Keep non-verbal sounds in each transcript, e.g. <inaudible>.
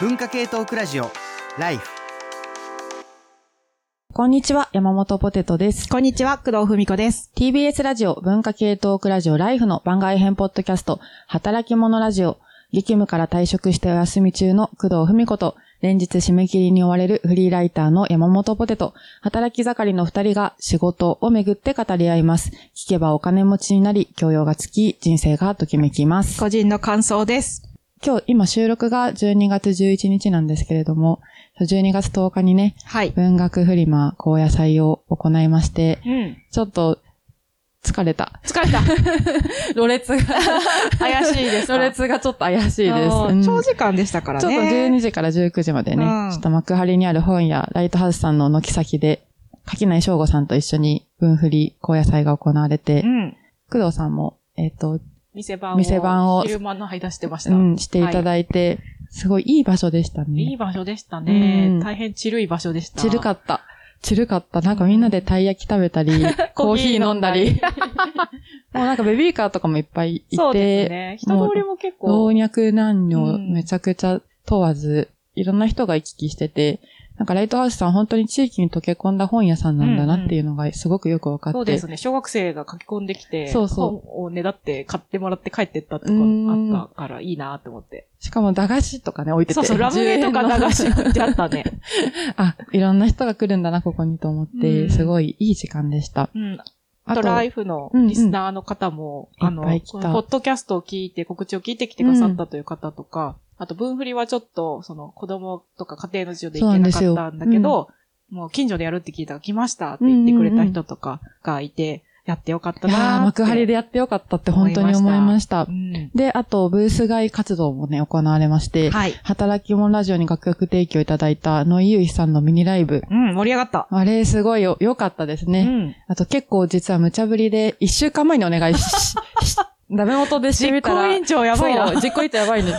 文化系トークラジオライフこんにちは、山本ポテトです。こんにちは、工藤文子です。TBS ラジオ文化系トークラジオライフの番外編ポッドキャスト、働き者ラジオ、激務から退職してお休み中の工藤文子と、連日締め切りに追われるフリーライターの山本ポテト、働き盛りの二人が仕事をめぐって語り合います。聞けばお金持ちになり、教養がつき、人生がときめきます。個人の感想です。今日、今収録が12月11日なんですけれども、12月10日にね、はい。文学フリマ高野祭を行いまして、うん。ちょっと疲れた。疲れた。<laughs> ろれつが、怪しいですか？ろれつがちょっと怪しいです。うん長時間でしたからちょっとね。12時から19時までね、うんちょっと幕張にある本屋、ライトハウスさんの軒先で、柿内翔吾さんと一緒に文振り高野祭が行われてう、ん。工藤さんも、えっ、と、店番を。店番を昼間の間してました。うん、していたいだいて、すごいいい場所でしたね。いい場所でしたね。うん大変チルい場所でした。チルかった。チルかった。なんかみんなでたい焼き食べた <laughs> り、コーヒー飲んだり。もうなんかベビーカーとかもいっぱいいて、そうですね。人通りも結構。老若男女うんめちゃくちゃ問わず、いろんな人が行き来してて、なんかライトハウスさん本当に地域に溶け込んだ本屋さんなんだなっていうのがすごくよくわかって。そうですね。小学生が書き込んできて、そうそう本をねだって買ってもらって帰ってったとかうんあったからいいなと思って。しかも駄菓子とかね置いてて。そうそう、ラムネとか10円の駄菓子置いてあったね。<laughs> あ、いろんな人が来るんだな、ここにと思って、うんすごいいい時間でした。うん。あと、ライフのリスナーの方も、うんうんあのポッドキャストを聞いて、告知を聞いてきてくださったという方とか、あと、分振りはちょっと、その、子供とか家庭の事情で行けなかったんだけど、もう近所でやるって聞いたら来ましたって言ってくれた人とかがいて、やってよかったなーって。幕張でやってよかったって本当に思いましたう。ん。で、あと、ブース外活動もね、行われまして、はい。働き者ラジオに楽曲提供いただいた野井優衣さんのミニライブ。うん、盛り上がった。あれ、すごいよ、良かったですね。うん。あと結構実は無茶ぶりで、一週間前にお願いし、し <laughs> ダメ元でしてみ実たら。行委員長やばいな。実行委員長やばいね。<laughs>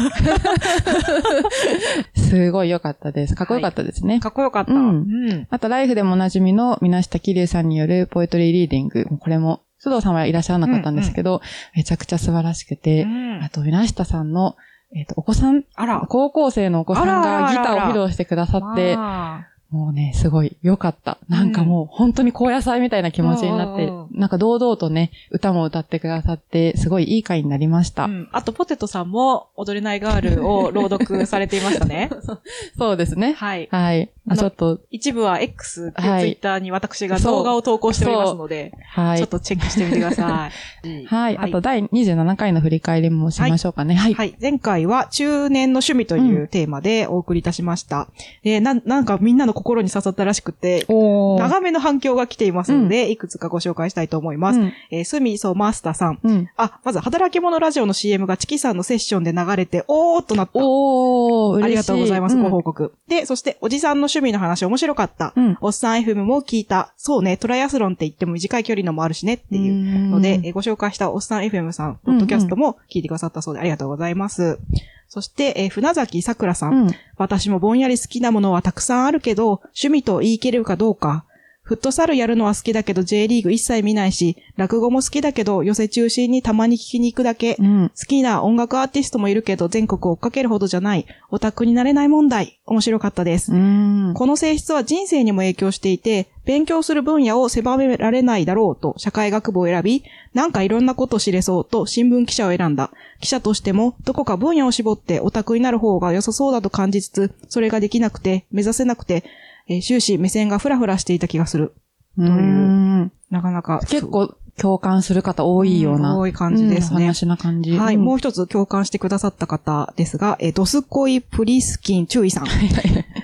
すごい良かったです。かっこよかったですね。かっこよかった。ううんん。あと、ライフでもおなじみの水下桐生さんによるポエトリーリーディング。これも、須藤さんはいらっしゃらなかったんですけど、めちゃくちゃ素晴らしくて、うんあと、水下さんの、えっ、と、お子さん、あら。高校生のお子さんがギターを披露してくださって、あもうね、すごい良かった。なんかもう本当に高野祭みたいな気持ちになって、うんうんなんか堂々とね、歌も歌ってくださって、すごいいい回になりました。ーうん。あと、ポテトさんも、踊れないガールを朗読されていましたね。<laughs> そうですね。はい。はい。あちょっと、一部は X ってツイはいッターに私が動画を投稿しておりますので、はいちょっ。とチェックしてみてください。<laughs> はい。あと、第27回の振り返りもしましょうかね。はい。はい。前回は中年の趣味というテーマでお送りいたしました。で、なん、なんかみんなの心に刺さったらしくて。長めの反響が来ていますので、いくつかご紹介したいと思います。うんえー、スミソマスターさん。うん。あ、まず、働き者ラジオの CM がチキさんのセッションで流れて、おーっとなった。おー。ありがとうございます、うんご報告。で、そして、おじさんの趣味の話面白かった。うんおっさん FM も聞いた。そうね、トライアスロンって言っても短い距離のもあるしねっていうので、うんえーご紹介したおっさん FM さん、ポッドキャストも聞いてくださったそうでありがとうございます。そして、えー船崎さくらさん,、うん。私もぼんやり好きなものはたくさんあるけど、趣味と言い切れるかどうか。フットサルやるのは好きだけど J リーグ一切見ないし、落語も好きだけど寄せ中心にたまに聞きに行くだけ。うん。好きな音楽アーティストもいるけど全国追っかけるほどじゃない。オタクになれない問題。面白かったです。うん。この性質は人生にも影響していて、勉強する分野を狭められないだろうと社会学部を選び、なんかいろんなことを知れそうと新聞記者を選んだ。記者としても、どこか分野を絞ってオタクになる方が良さそうだと感じつつ、それができなくて、目指せなくて、えー終始目線がフラフラしていた気がする。うというん。なかなか。結構共感する方多いような。うん多い感じですね。うんお話な感じ。はい、うん。もう一つ共感してくださった方ですが、えードスコイプリスキン注意さん。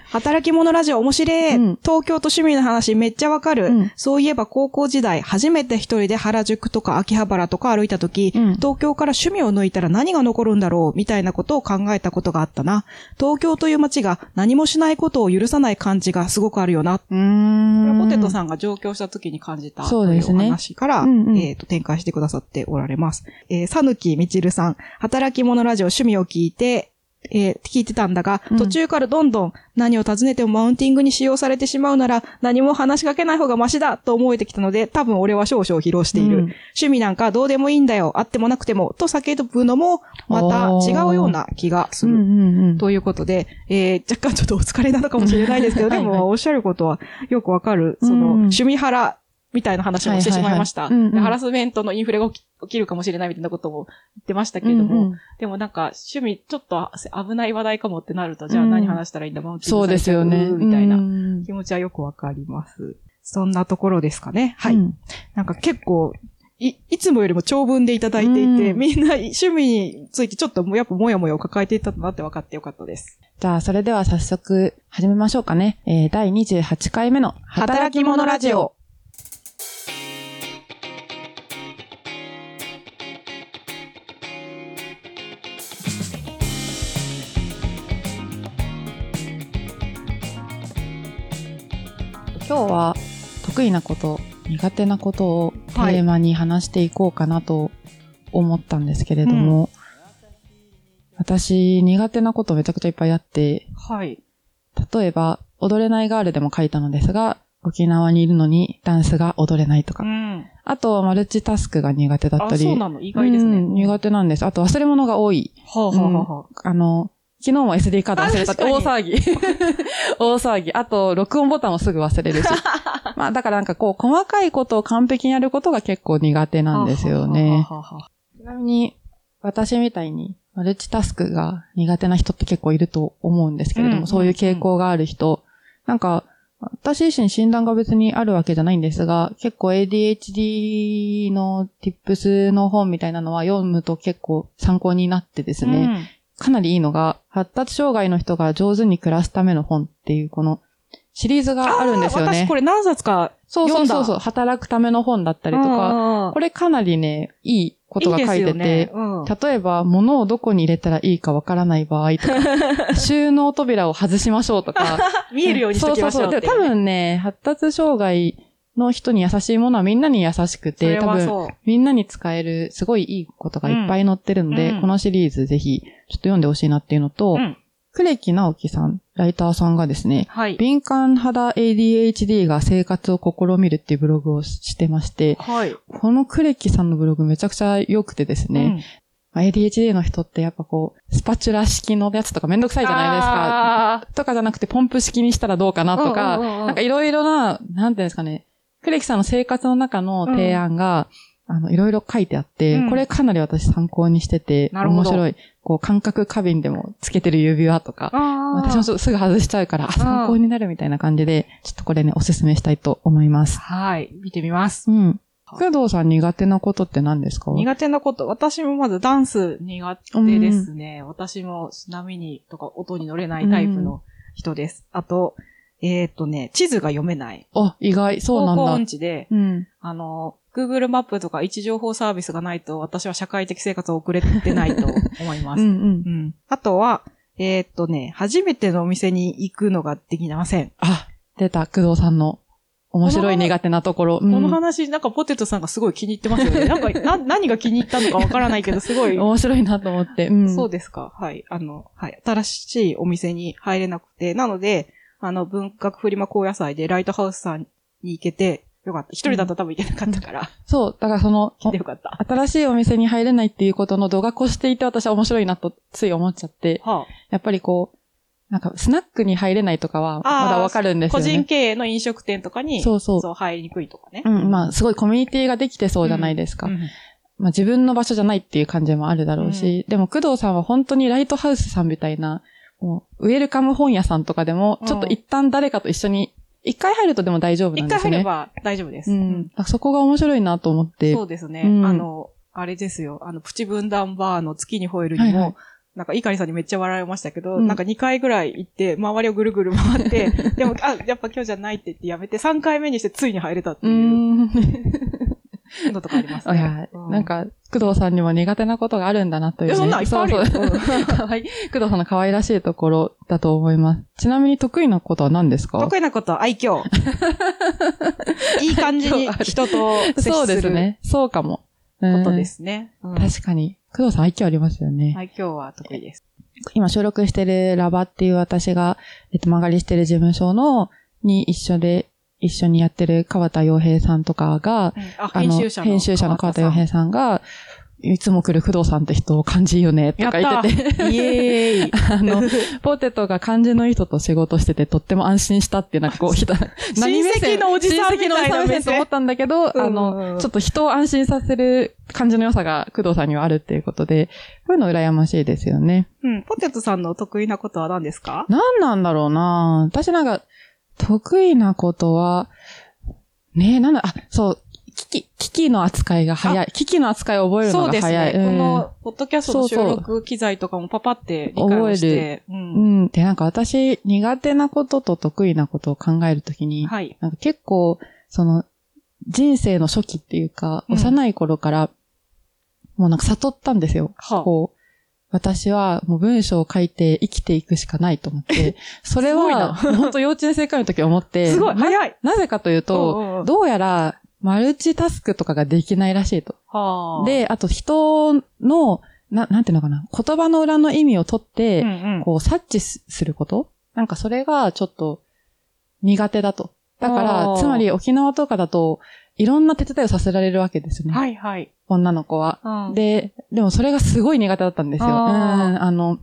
働き者ラジオ面白い、うん。東京と趣味の話めっちゃわかる、うん。そういえば高校時代、初めて一人で原宿とか秋葉原とか歩いた時、うん。東京から趣味を抜いたら何が残るんだろうみたいなことを考えたことがあったな。東京という街が何もしないことを許さない感じがすごくあるよな。うこれポテトさんが上京した時に感じたそうですね。というお話から、うんうんえっ、と、展開してくださっておられます。えー、さぬきみちるさん、働き者ラジオ趣味を聞いて、えー聞いてたんだが、うん途中からどんどん何を尋ねてもマウンティングに使用されてしまうなら何も話しかけない方がマシだと思えてきたので、多分俺は少々疲労している。うん趣味なんかどうでもいいんだよ。あってもなくても。と叫ぶのも、また違うような気がする。うんうんうん。ということで、えー、若干ちょっとお疲れなのかもしれないですけど、<laughs> でもおっしゃることはよくわかる、その、うん趣味腹みたいな話もしてしまいました。ハラスメントのインフレが起き起きるかもしれないみたいなことも言ってましたけれども、うんうんでもなんか趣味ちょっと危ない話題かもってなると、じゃあ何話したらいいんだ、マウンティンそうですよね。みたいなうん気持ちはよくわかります。そんなところですかね。はい。うんなんか結構、い、いつもよりも長文でいただいていて、うんみんな趣味についてちょっともやっぱもやもやを抱えていたんだなって分かってよかったです。じゃあ、それでは早速始めましょうかね。えー、第28回目の働き者ラジオ。。は得意なこと、苦手なことをテーマに話していこうかなと思ったんですけれども、私苦手なことめちゃくちゃいっぱいあって、はい。例えば、踊れないガールでも書いたのですが、沖縄にいるのにダンスが踊れないとか。ん。あと、マルチタスクが苦手だったあ、り。そうなの意外ですね。うん苦手なんです。あと、忘れ物が多い。はあ、はあはあはあ、あの、昨日も SD カード忘れたってあ大確騒ぎ。<laughs> 大騒ぎ。あと、録音ボタンもすぐ忘れるし。<laughs> まあ、だからなんかこう、細かいことを完璧にやることが結構苦手なんですよね。ちなみに、私みたいに、マルチタスクが苦手な人って結構いると思うんですけれども、うんそういう傾向がある人、なんか、私自身診断が別にあるわけじゃないんですが、結構 ADHD の tips の本みたいなのは読むと結構参考になってですね、かなりいいのが、発達障害の人が上手に暮らすための本っていうこのシリーズがあるんですよね。私これ何冊かそうそうそうそう、働くための本だったりとか、かこれかなりね、いいことが書いてて、ねうん例えば、物をどこに入れたらいいかわからない場合とか、<laughs> 収納扉を外しましょうとか。<laughs> 見えるようにしときましょうそうそうそう。多分ね、発達障害の人に優しいものはみんなに優しくそて、れ多分。みんなに使えるすごいいいことがいっぱい載ってるので、うんこのシリーズぜひ、ちょっと読んでほしいなっていうのと、うん呉木直樹さん、ライターさんがですね、はい。敏感肌 ADHD が生活を試みるっていうブログをしてまして、はい。このクレキさんのブログめちゃくちゃ良くてですね、うんまあ ADHD の人ってやっぱこう、スパチュラ式のやつとかめんどくさいじゃないですか。あとかじゃなくてポンプ式にしたらどうかなとか、うんうんうんうんなんかいろいろな、なんていうんですかね、クレキさんの生活の中の提案が、あの、いろいろ書いてあって、うんこれかなり私参考にしてて、面白い。こう、感覚過敏でもつけてる指輪とか、あ私もすぐ外しちゃうから、あ参考になるみたいな感じで、ちょっとこれね、おすすめしたいと思います。はい。見てみます。うん。工藤さん苦手なことって何ですか？苦手なこと、私もまずダンス苦手ですね。私も波にとか音に乗れないタイプの人です。あと、えっ、とね、地図が読めない。あ、意外、そうなんだ方向音。痴で、うん。あの、Google マップとか位置情報サービスがないと、私は社会的生活を送れてないと思います。うんうんう。ん。あとは、えーっとね、初めてのお店に行くのができません。あ、出た、工藤さんの面白い苦手なところ。このうん話、なんかポテトさんがすごい気に入ってますよね。<laughs> なんか、な、何が気に入ったのかわからないけど、すごい。<laughs> 面白いなと思って。うん。そうですか。はい。あの、はい。新しいお店に入れなくて、なので、あの、文学フリマ高野菜でライトハウスさんに行けて、よかった。一人だったら多分行けなかったから、そう、だからその、来てよかった。新しいお店に入れないっていうことの度が越していて私は面白いなとつい思っちゃって、はやっぱりこう、なんかスナックに入れないとかはまだわかるんです個よね。人経営の飲食店とかに、そうそうそう、入りにくいとかね。うん、まあすごいコミュニティができてそうじゃないですか。うんまあ自分の場所じゃないっていう感じもあるだろうし、でも工藤さんは本当にライトハウスさんみたいな、もうウェルカム本屋さんとかでも、ちょっと一旦誰かと一緒に、一回入るとでも大丈夫なん一ですよね。回入れば大丈夫です。うん。あそこが面白いなと思って。そうですね。うんあの、あれですよ。あの、プチ分断バーの月に吠えるにも、はいはいなんか、イカリさんにめっちゃ笑われましたけど、うんなんか2回ぐらい行って、周りをぐるぐる回って、<laughs> でも、あ、やっぱ今日じゃないって言ってやめて、3回目にしてついに入れたってう。いうん <laughs> のとかありますね。いや、うなん、か、工藤さんにも苦手なことがあるんだなという、ね。そんなんいっぱいあるよ。そうそう。かわいい。工藤さんの可愛らしいところだと思います。ちなみに得意なことは何ですか？得意なことは愛嬌。<laughs> いい感じに人と接するそうですね。そうかも。うんことですね。うん確かに。工藤さん愛嬌ありますよね。愛嬌は得意です。今収録してるラバっていう私が、えっと、曲がりしてる事務所の、に一緒で、一緒にやってる川田洋平さんとかが、あ、あの、編集者の。川田洋平さんが、いつも来る工藤さんって人を感じいいよね、とか言ってて。イエーイ。<laughs> あの、ポテトが漢字のいい人と仕事しててとっても安心したっていう、なんかこう、人何目線親戚のおじさんみたいな親戚のおじさん目線と思ったんだけど、あうんうんうの、んちょっと人を安心させる感じの良さが工藤さんにはあるっていうことで、こういうの羨ましいですよね。うん。ポテトさんの得意なことは何ですか？何なんだろうな私なんか、得意なことは、ねえ、なんだ、あ、そう、機器、機器の扱いが早い。機器の扱いを覚えるのそうですが早い。ね。うんこの、ポッドキャストの収録機材とかもパパって理解をして。う。うんん。で、なんか私、苦手なことと得意なことを考えるときに、はい。なんか結構、その、人生の初期っていうか、うん幼い頃から、もうなんか悟ったんですよ。はあこう、私はもう文章を書いて生きていくしかないと思って、<laughs> それは、本当幼稚園生会の時思って、<laughs> すごい、な早い。なぜかというとうん、どうやら、マルチタスクとかができないらしいと。はあ、で、あと人の、な、なんていうのかな、言葉の裏の意味を取って、うんうん、こう、察知すすること？なんかそれがちょっと苦手だと。だかあら、ーつまり沖縄とかだと、いろんな手伝いをさせられるわけですね。はいはい。女の子は。うん、で、でもそれがすごい苦手だったんですよ。うん、あの、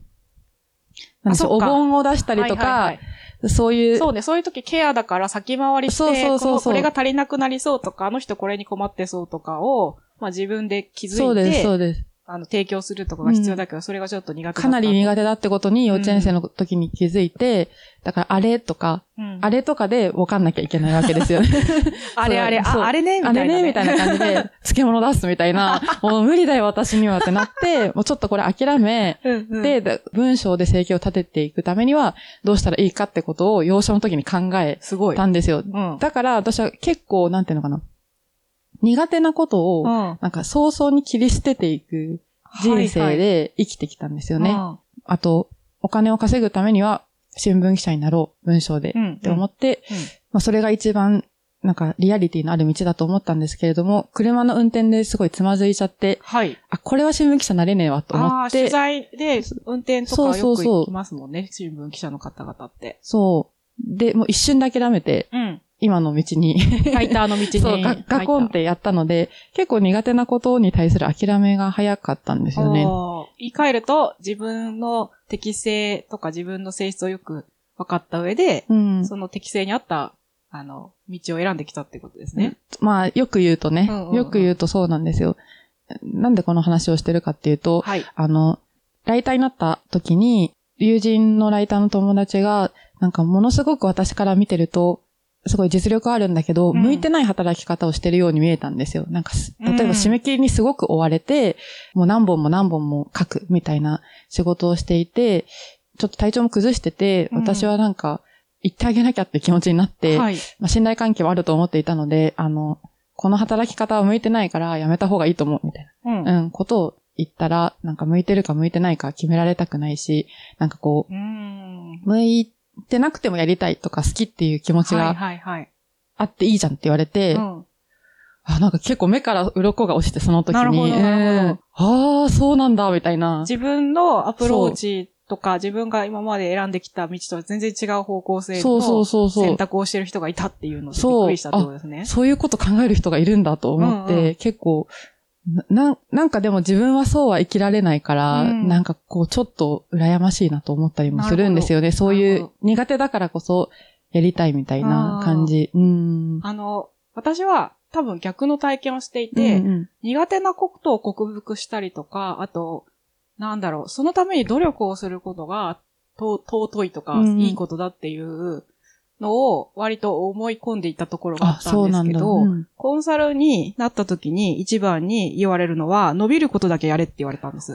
なんでしょう、お盆を出したりとか、はいはいはいそういう、そうね、そういう時ケアだから先回りして、そうそうそうこれが足りなくなりそうとか、あの人これに困ってそうとかを、まあ自分で気づいて、そうです、そうです。あの、提供するとかが必要だけど、それがちょっと苦手かなり苦手。手だってことに幼稚園生の時に気づいて、だからあれとか、うんあれとかで分かんなきゃいけないわけですよね。<laughs> あれあれ、あ、あれね、みたあいな、ね。れね、みたいな感じで、<laughs> 漬物出すみたいな、<laughs> もう無理だよ、私にはってなって、もうちょっとこれ諦め、うんうん、で、で文章で生計を立てていくためには、どうしたらいいかってことを幼少の時に考えすごい。たんですよ。うん。だから私は結構、なんていうのかな。苦手なことを、うんなんか早々に切り捨てていく人生で生きてきたんですよね。うんあと、お金を稼ぐためには、新聞記者になろう、文章で、うんって思って、うんまあそれが一番、なんかリアリティのある道だと思ったんですけれども、車の運転ですごいつまずいちゃって、はい。あ、これは新聞記者なれねえわと思ああ、って取、材で運転とかよく行きますもんね、新聞記者の方々って。そう。で、もう一瞬で諦めて、うん。今の道に、ライターの道に。そう、ガガコンってやったので、結構苦手なことに対する諦めが早かったんですよね。言い換えると、自分の適性とか自分の性質をよく分かった上で、うん。その適性に合った、あの、道を選んできたってことですね。まあ、よく言うとね、うんうんうんよく言うとそうなんですよ。なんでこの話をしてるかっていうと、はい。あの、ライターになった時に、友人のライターの友達が、なんかものすごく私から見てると、すごい実力あるんだけど、うん向いてない働き方をしてるように見えたんですよ。なんか例えば締め切りにすごく追われて、もう何本も何本も書くみたいな仕事をしていて、ちょっと体調も崩してて、うん私はなんか、言ってあげなきゃって気持ちになって、はい。まあ、信頼関係はあると思っていたので、あの、この働き方は向いてないからやめた方がいいと思うみたいうん。な、うん、ことを言ったら、なんか向いてるか向いてないか決められたくないし、なんかこうーん。う、向いてなくてもやりたいとか好きっていう気持ちはいが。あっていいじゃんって言われて、うん。あ、なんか結構目から鱗が落ちてその時に、なるほどなるほどうんああ、そうなんだ、みたいな。自分のアプローチとか、自分が今まで選んできた道とは全然違う方向性のそうそう選。択をしてる人がいたっていうのでびっそうくりしたってことですね。そういうこと考える人がいるんだと思って、うんう結構、な、なんかでも自分はそうは生きられないから、うんなんかこうちょっと羨ましいなと思ったりもするんですよね。そういう苦手だからこそやりたいみたいな感じ。うん。あの、私は多分逆の体験をしていて、うんうん苦手なことを克服したりとか、あと、なんだろう、そのために努力をすることが、と尊いとか、うんいいことだっていうのを割と思い込んでいたところがああ、ったん。ですけど、うんコンサルになった時に一番に言われるのは、伸びることだけやれって言われたんです。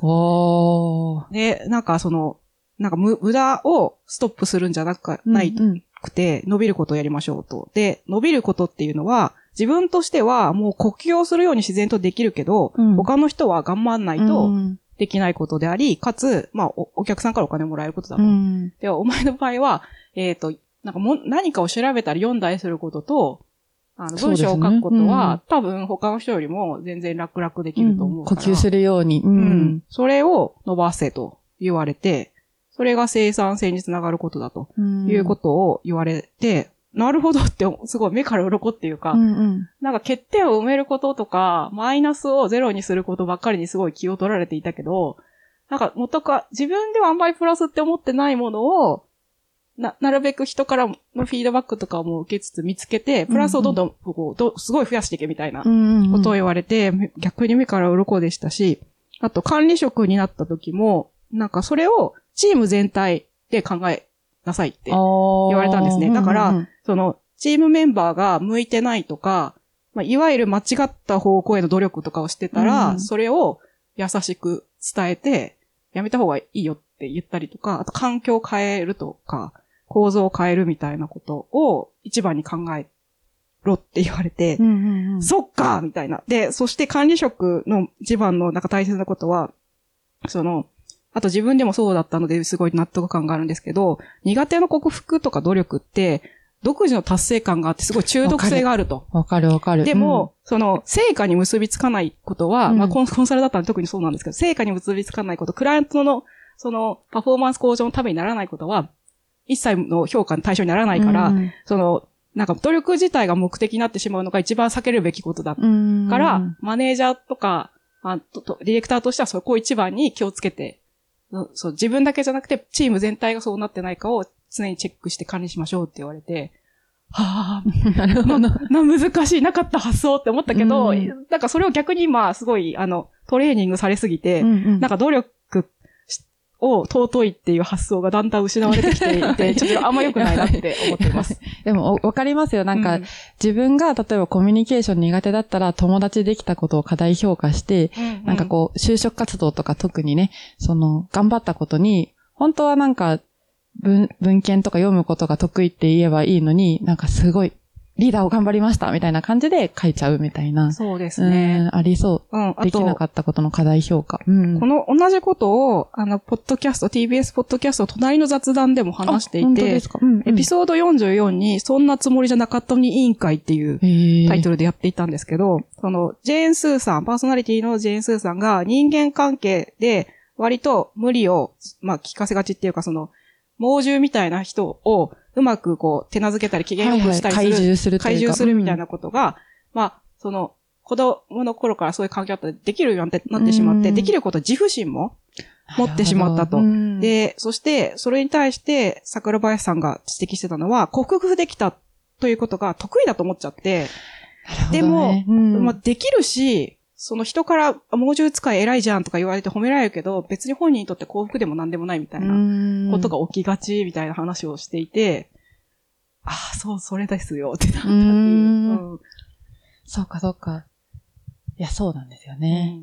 で、なんかその、なんか無無駄をストップするんじゃなくないくて、伸びることをやりましょうと。で、伸びることっていうのは、自分としてはもう呼吸をするように自然とできるけど、うん他の人は頑張んないとうんできないことであり、かつ、まあお、お客さんからお金もらえることだと。うんで、お前の場合は、えっ、と、なんかもう何かを調べたり読んだりすることと、あの、文章を書くことは、うん多分他の人よりも全然楽々できると思うから。呼吸するように。ううんん。それを伸ばせと言われて、それが生産性につながることだとうんいうことを言われて、なるほどって、すごい目から鱗っていうか、うんうん。なんか欠点を埋めることとか、マイナスをゼロにすることばっかりにすごい気を取られていたけど、なんか元か、自分ではあんまりプラスって思ってないものを、な、なるべく人からのフィードバックとかも受けつつ見つけて、プラスをどんどん、こう、どすごい増やしていけみたいなうんうん。ことを言われて、逆に目から鱗でしたし、あと管理職になった時も、なんかそれをチーム全体で考えなさいって言言われたんですね。だからその、チームメンバーが向いてないとか、まあ、いわゆる間違った方向への努力とかをしてたら、うん。それを優しく伝えて、やめた方がいいよって言ったりとか、あと環境を変えるとか、構造を変えるみたいなことを一番に考えろって言われて、うんうんうん。そっかみたいな。で、そして管理職の一番のなんか大切なことは、その、あと自分でもそうだったのですごい納得感があるんですけど、苦手の克服とか努力って、独自の達成感があってすごい中毒性があると。わかるわかる。でも、その、成果に結びつかないことは、うんまあコン、コンサルだったら特にそうなんですけど、成果に結びつかないこと、クライアントの、その、パフォーマンス向上のためにならないことは、一切の評価の対象にならないから、うんその、なんか努力自体が目的になってしまうのが一番避けるべきことだうん。から、マネージャーとか、あととディレクターとしてはそこを一番に気をつけて、のそう、自分だけじゃなくて、チーム全体がそうなってないかを常にチェックして管理しましょうって言われて、はぁ、<laughs> なるほど。な、難しい、なかった発想って思ったけど、うんなんかそれを逆に今、すごい、あの、トレーニングされすぎて、ななんか努力しを尊いっていう発想がだんだん失われてきていて、<laughs> ちょっとあんま良くないなって思っています。<laughs> でも、おわかりますよ。なんか、うん自分が、例えばコミュニケーション苦手だったら、友達できたことを過大評価して、なんかこう、就職活動とか特にね、その、頑張ったことに、本当はなんか、文、文献とか読むことが得意って言えばいいのに、なんかすごい、リーダーを頑張りましたみたいな感じで書いちゃうみたいな。そうですうね。ん、ありそうん、う。できなかっったことの過大評価。うん。この同じことを、あの、ポッドキャスト、TBS ポッドキャスト、隣の雑談でも話していてあ本当です、か、うん、エピソード44に、そんなつもりじゃなかったのに委員会っていうタイトル。ルでやっていたんですけど、その、ジェーン・スーさん、パーソナリティのジェーン・スーさんが人間関係で割と無理を、まあ、聞かせがちっていうか、その、猛獣みたいな人をうまくこう、手なずけたり機嫌よくしたりする、怪獣するというか。怪獣するみたいなことが、まあ、その、子供の頃からそういう環境だったらできるようになってしまって、うん。できること自負心も持ってしまったと。うん、で、そして、それに対して、桜林さんが指摘してたのは、克服できたということが得意だと思っちゃって、でも、うん。まあ、できるし、その人から、あ猛獣使い偉いじゃんとか言われて褒められるけど、別に本人にとって幸福でも何でもないみたいなことが起きがちみたいな話をしていて、ああ、そう、それですよってなったっていう。うんうんそうか、そうか。いや、そうなんですよね。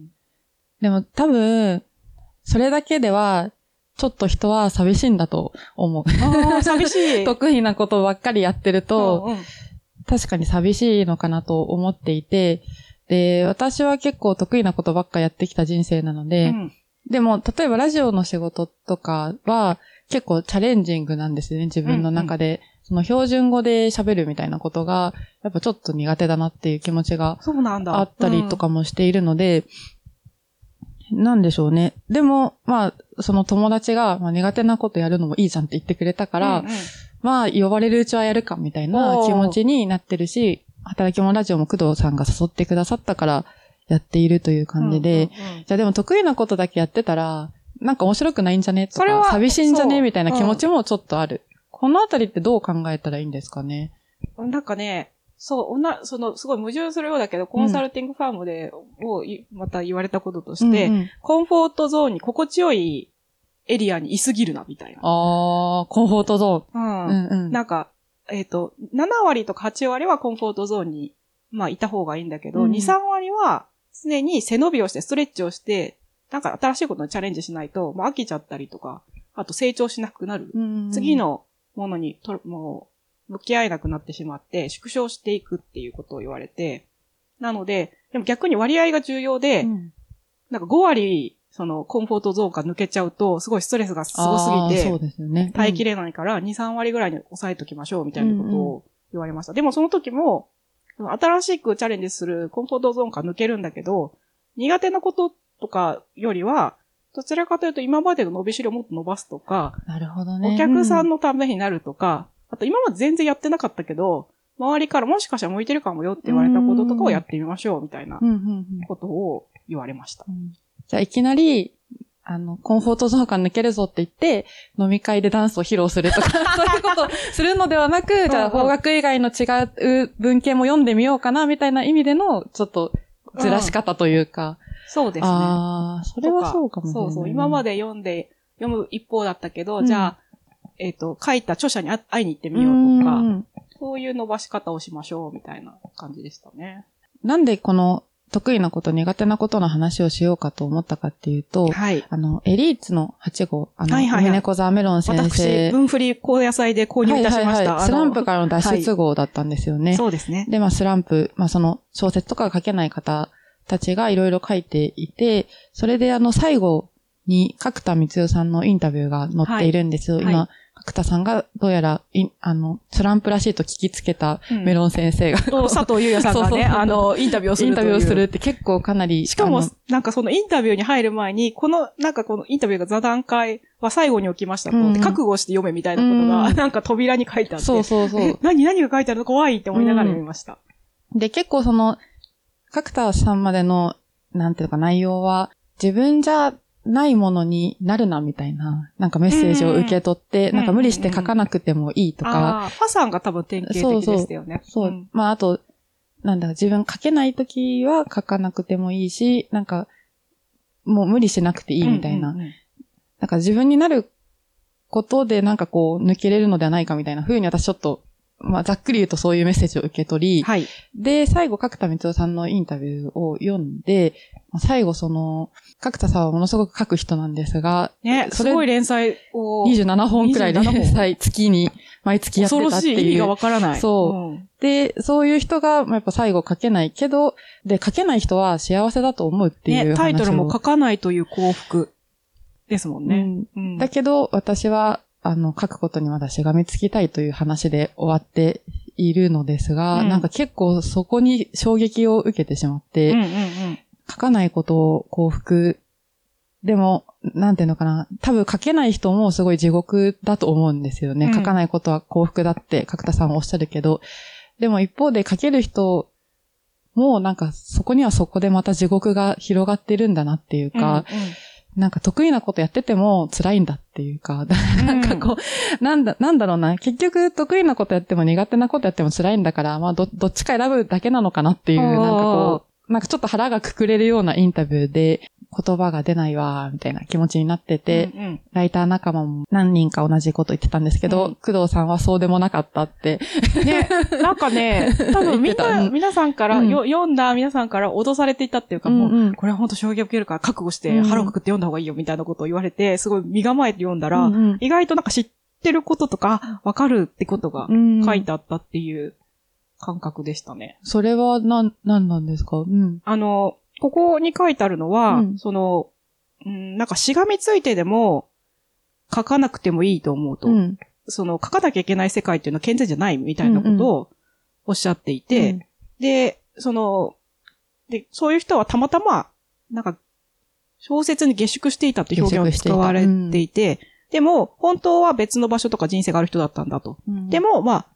でも多分、それだけでは、ちょっと人は寂しいんだと思う。ああ、寂しい。<laughs> 得意なことばっかりやってると、うんうん確かに寂しいのかなと思っていて、で、私は結構得意なことばっかやってきた人生なので、うんでも、例えばラジオの仕事とかは結構チャレンジングなんですよね、自分の中で。その標準語で喋るみたいなことが、やっぱちょっと苦手だなっていう気持ちがそうなんだ。あったりとかもしているので、なんでしょうね。でも、まあ、その友達が、まあ、苦手なことやるのもいいじゃんって言ってくれたか、からまあ、呼ばれるうちはやるかみたいな気持ちになってるし、働き者ラジオも工藤さんが誘ってくださったからやっているという感じで、じゃあでも得意なことだけやってたら、なんか面白くないんじゃね？とか、それは寂しいんじゃね？みたいな気持ちもちょっとある。このあたりってどう考えたらいいんですかね？なんかね、そう、おな、その、すごい矛盾するようだけど、コンサルティングファームで、をい、また言われたこととして、うんうんコンフォートゾーンに心地よいエリアに居すぎるな、みたいな。あー、コンフォートゾうんーン。うんうん。なんか、えっ、と、7割とか8割はコンフォートゾーンに、まあ、いた方がいいんだけど、うん。2、3割は常に背伸びをして、ストレッチをして、なんか新しいことにチャレンジしないと、まあ、飽きちゃったりとか、あと成長しなくなる。うん。次、のものにと、もう、向き合えなくなってしまって、縮小していくっていうことを言われて、なので、でも逆に割合が重要で、うん。なんか5割、その、コンフォートゾーンが抜けちゃうと、すごいストレスがすごすぎあーそうて、ですよね。耐えきれれないから、2、3割ぐらいに抑えときましょう、みたいなことを言われました。でもその時も、新しくチャレンジするコンフォートゾーンから抜けるんだけど、苦手なこととかよりは、どちらかというと今までの伸びしろをもっと伸ばすとか、なるほどね。お客さんの、のためになるとか、あと今まで全然やってなかったけど、周りからもしかしたら向いてるかもよって言われたこととかをやってみましょうみたいなうんうんうんことを言われました。うんじゃあ、いきなり、あの、コンフォートゾーンから抜けるぞって言って、飲み会でダンスを披露するとか、<laughs> そういうことをするのではなく、じゃあ、うんうん法学以外の違う文献も読んでみようかな、みたいな意味での、ちょっと、ずらし方というか。そうですね。ああ、それはそうかもしれない。そうそう。今まで読んで、読む一方だったけど、うんじゃあ、えっ、と、書いた著者に会会いに行ってみようとか、うんそういう伸ばし方をしましょうみたいな感じでしたね。なんでこの得意なこと、苦手なことの話をしようかと思ったかっていうと、はい。あの、エリーツの8号、あの、はいはいはいミネコザメロン先私、生。分振り高野菜で購入いたしました。はいはいはいスランプからの脱出号だったんですよね。そうですね。で、まあ、スランプ、まあ、その、小説とか書けない方たちがいろいろ書いていて、それであの、最後に角田光代さんのインタビューが載っているんですよ。はい今、角田さんがどうやら、いあの、スランプらしいと聞きつけたうんメロン先生が、と佐藤優也さんがね、そうそうそうあの、インタビューをする。インタビューをするって結構かなり、しかもなんかそのインタビューに入る前に、この、なんかこのインタビューが座談会は最後に起きましたと。うんで覚悟して読めみたいなことが、うんなんか扉に書いてあって。そうそうそうえ。何、何が書いてあるの怖いって思いながら読みました。で、結構その、角田さんまでの、なんていうのか内容は、自分じゃないものになるな、みたいな、なんかメッセージを受け取って、うんなんか無理して書かなくてもいいとか、ああ、ファさんが多分典型的でしたよね。そう。んまあ、あと、なんだろう、自分書けないときは書かなくてもいいし、なんか、もう無理しなくていいみたいな。うんうんうんなんか自分になることでなんかこう抜けれるのではないかみたいな風に私ちょっと、まあざっくり言うとそういうメッセージを受け取り、はい。で、最後角田光代さんのインタビューを読んで、まあ最後その、角田さんはものすごく書く人なんですが、ね、それすごい連載を。27本くらい27本連載 <laughs> 月に毎月やって恐ろたっていうしい意味がわからない。そううんで、そういう人が、まあやっぱ最後書けないけど、で、書けない人は幸せだと思うっていう。ね、タイトルも書かないという幸福ですもんね。うんうんだけど、私は、あの、書くことにまだしがみつきたいという話で終わっているのですが、うんなんか結構そこに衝撃を受けてしまって、うんうんうん。書かないことを幸福。でも、なんていうのかな。多分書けない人もすごい地獄だと思うんですよね。うん書かないことは幸福だって角田さんはおっしゃるけど、でも一方で書ける人もなんかそこにはそこでまた地獄が広がってるんだなっていうか、なんか得意なことやってても辛いんだっていうか、<laughs> なんかこう、なんだ、なんだろうな。結局得意なことやっても苦手なことやっても辛いんだから、まあど、どっちか選ぶだけなのかなっていう、なんかこう、なんかちょっと腹がくくれるようなインタビューで、言葉が出ないわ、みたいな気持ちになってて、うんうん。ライター仲間も何人か同じこと言ってたんですけど、うん。工藤さんはそうでもなかったって。ね、なんかね、<laughs> 多分みんな、皆さんから、うん。よ読んだ皆さんから脅されていたっていうか、もう、うん。うんこれは本当衝撃を受けるから覚悟してうん。腹をくくって読んだ方がいいよみたいなことを言われて、すごい身構えて読んだら、うんうん。意外となんか知ってることとか、わかるってことがうん書いてあったっていう感覚でしたね。それは何、何なんですか？うん。あの、ここに書いてあるのは、うん。その、うん、なんかしがみついてでも書かなくてもいいと思うと。うん。その書かなきゃいけない世界っていうのは健全じゃないみたいなことをおっしゃっていて、うん。で、その、で、そういう人はたまたま、なんか、小説に下宿していたって表現を使われていて、でも、本当は別の場所とか人生がある人だったんだと。うん。でも、まあ、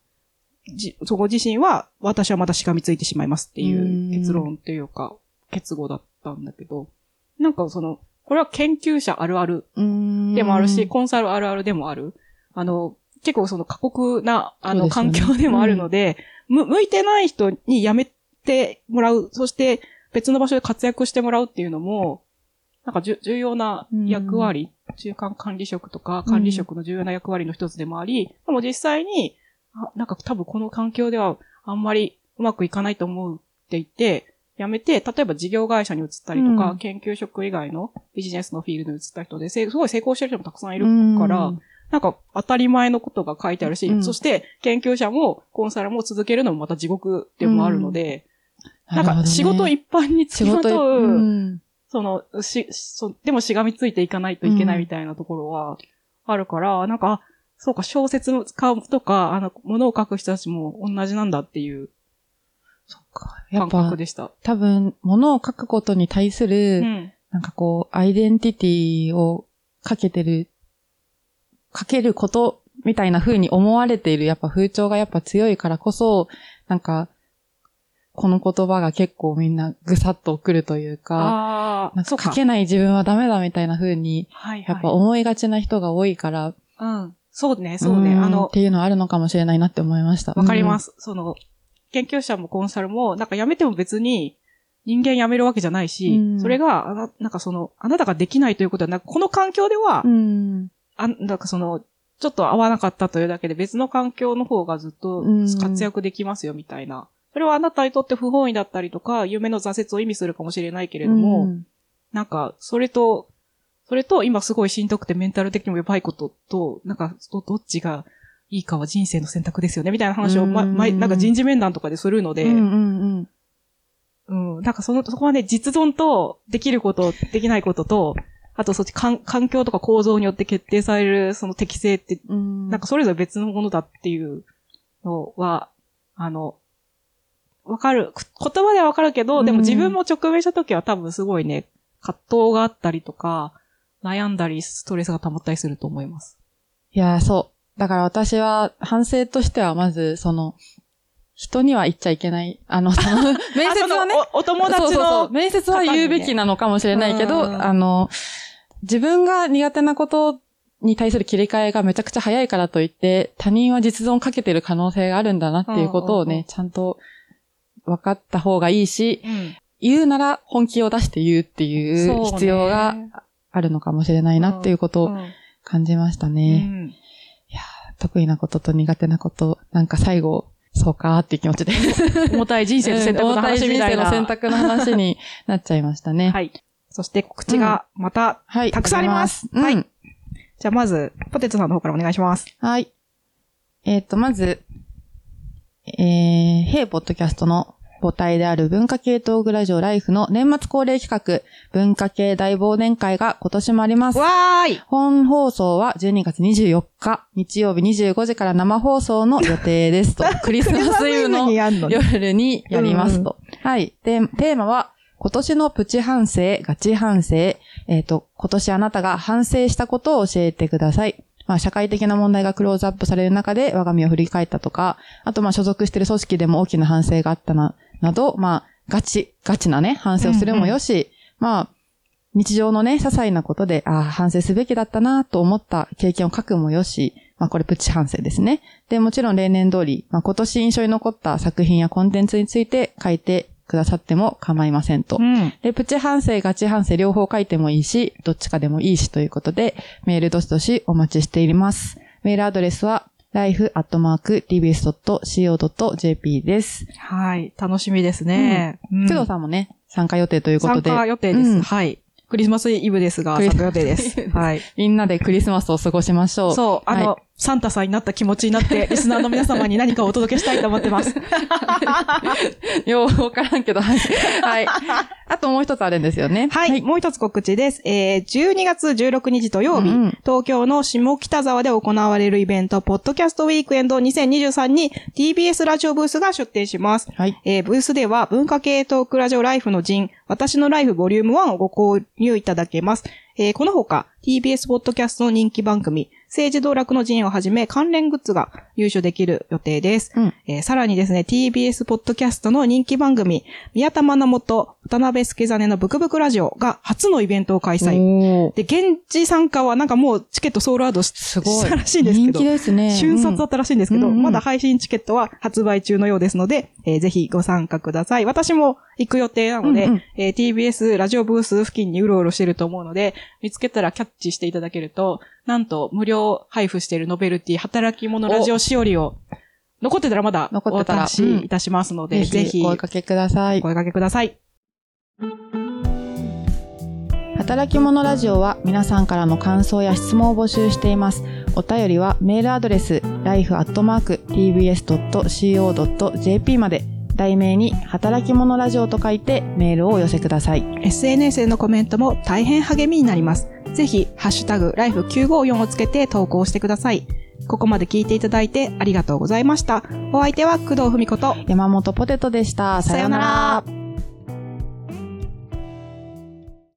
じ、そこ自身は、私はまたしがみついてしまいますっていう結論っていうか、結語だったんだけど、なんかその、これは研究者あるあるうん。でもあるし、コンサルあるあるでもある。あの、結構その過酷な、あの、環境でもあるので、む、向いてない人に辞めてもらう、そして別の場所で活躍してもらうっていうのも、なんか重要な役割、中間管理職とか管理職の重要な役割の一つでもあり、でも実際に、あなんか多分この環境ではあんまりうまくいかないと思うって言って、辞めて、例えば事業会社に移ったりとか、うん。研究職以外のビジネスのフィールドに移った人で、せすごい成功してる人もたくさんいるから、うん。なんか当たり前のことが書いてあるし、うん。そして研究者もコンサルも続けるのもまた地獄でもあるので、なんか仕事一般に付きまとう、うん。その、し、そでもしがみついていかないといけないみたいなところはあるから、なんか、あそうか、小説を使うとか、あの、物を書く人たちも同じなんだっていうそっか。や感っぱ覚でした。多分、物を書くことに対すうる、ん。なんかこう、アイデンティティをかけてる、かけることみたいな風に思われているやっぱ風潮がやっぱ強いからこそ、なんか、この言葉が結構みんなぐさっとくるというか、ああ、なんそうか。か書けない自分はダメだみたいな風に。やっぱ思いがちな人が多いから、うん。そうね、そうね。んあのっ、ていうのはあるのかもしれないなって思いました。。わかりますす。その、研究者もコンサルも、なんか辞めても別に人間辞めるわけじゃないし、うんそれが、あななんかその、あなたができないということはなく、この環境では、うん。あなんかその、ちょっと合わなかったというだけで別の環境の方がずっとうん活躍できますよみたいな。それはあなたにとって不本意だったりとか、夢の挫折を意味するかもしれないけれども、うんなんか、それと、それと今すごいしんどくてメンタル的にもやばいことと、なんか、どどっちがいいかは人生の選択ですよね、みたいな話を、ま、うんま、なんか人事面談とかでするので、うんうんうん。うん。なんかその、そこはね、実存と、できること、できないことと、あとそっち、環環境とか構造によって決定される、その適性って、うんなんかそれぞれ別のものだっていうのは、あの、わかる。く言葉ではわかるけど、でも自分も直面した時は多分すごいね、葛藤があったりとか、悩んだり、ストレスが溜まったりすると思います。いやー、そう。だから私は反省としてはまず、その、人には言っちゃいけない。あの、そ <laughs> の面接はね、おお友達の、そうそうそう。面接は言うべきなのかもしれないけど、うん。あの、自分が苦手なことに対する切り替えがめちゃくちゃ早いからといって、他人は実存をかけてる可能性があるんだなっていうことをね、うんうんうん。ちゃんと分かった方がいいし、うん。言うなら本気を出して言うっていそうねう必要があるのかもしれないなっていうことをうん感じましたうね。ん得意なことと苦手なこと、なんか最後、そうかーっていう気持ちで。<laughs> 重たい人生の選択の話みたいな。うん重たい人生の選択の話になっちゃいましたね。はい。そして告知がまた、はい。たくさんありますうんはいじゃあまず、ポテトさんの方からお願いします。はい。えっ、と、まず、えー、ヘイポッドキャストの母体である文化系トークラジオライフの年末恒例企画、文化系大忘年会が今年もあります。わーい本放送は12月24日、日曜日25時から生放送の予定ですと。<laughs> クリスマスイブの夜にやりますと。はい。で、テーマは、今年のプチ反省、ガチ反省。えっ、と、今年あなたが反省したことを教えてください。まあ、社会的な問題がクローズアップされる中で我が身を振り返ったとか、あと、まあ、所属している組織でも大きな反省があったな、など、まあ、ガチ、ガチなね、反省をするもよし、まあ、日常のね、些細なことで、ああ、反省すべきだったなと思った経験を書くもよし、まあこれプチ反省ですね。で、もちろん例年通り、まあ今年印象に残った作品やコンテンツについて書いてくださっても構いませんと。うん。で、プチ反省、ガチ反省両方書いてもいいし、どっちかでもいいしということで、メールどしどしお待ちしています。メールアドレスは、life.tbs.co.jp です。はい。楽しみですね。うん工藤さんもね、参加予定ということ参で、加予定です。うんはい。クリスマスイブですが、参加予定です。はい。<laughs> みんなでクリスマスを過ごしましょう。そう、あの、はサンタさんになった気持ちになって、リスナーの皆様に何かをお届けしたいと思ってます。<laughs> ようわからんけど、はい。はい。あともう一つあるんですよね。はい、もう一つ告知です。えー、12月16日土曜日、うんうん東京の下北沢で行われるイベント、ポッドキャストウィークエンド2023に TBS ラジオブースが出展します。はい。えーブースでは文化系トークラジオライフの陣、私のライフボリューム1をご購入いただけます。えーこのほか TBS ポッドキャストの人気番組、政治道楽の陣をはじめ関連グッズが入手できる予定です。うんえーさらにですね、TBS ポッドキャストの人気番組、宮田真の元、渡辺助真のブクブクラジオが初のイベントを開催。で、現地参加はなんかもうチケットソールアウトしたらしいんですけど人気。ですね。瞬殺だったらしいんですけど、うんうんまだ配信チケットは発売中のようですので、えーぜひご参加ください。私も行く予定なので、うんうんえー TBS ラジオブース付近にうろうろしてると思うので、見つけたらキャッチしていただけると、なんと無料配布しているノベルティ働き者ラジオしおりを、残ってたらまだお残ってたら渡しいたしますので、ぜぜひひお声かけください。声掛けください。働き者ラジオは皆さんからの感想や質問を募集しています。お便りはメールアドレス life.tbs.co.jp まで題名に働き者ラジオと書いてメールをお寄せください。SNS でのコメントも大変励みになります。ぜひ、ハッシュタグ、ライフ954をつけて投稿してください。ここまで聞いていただいてありがとうございました。お相手は工藤文子と、山本ポテトでした。さようなら。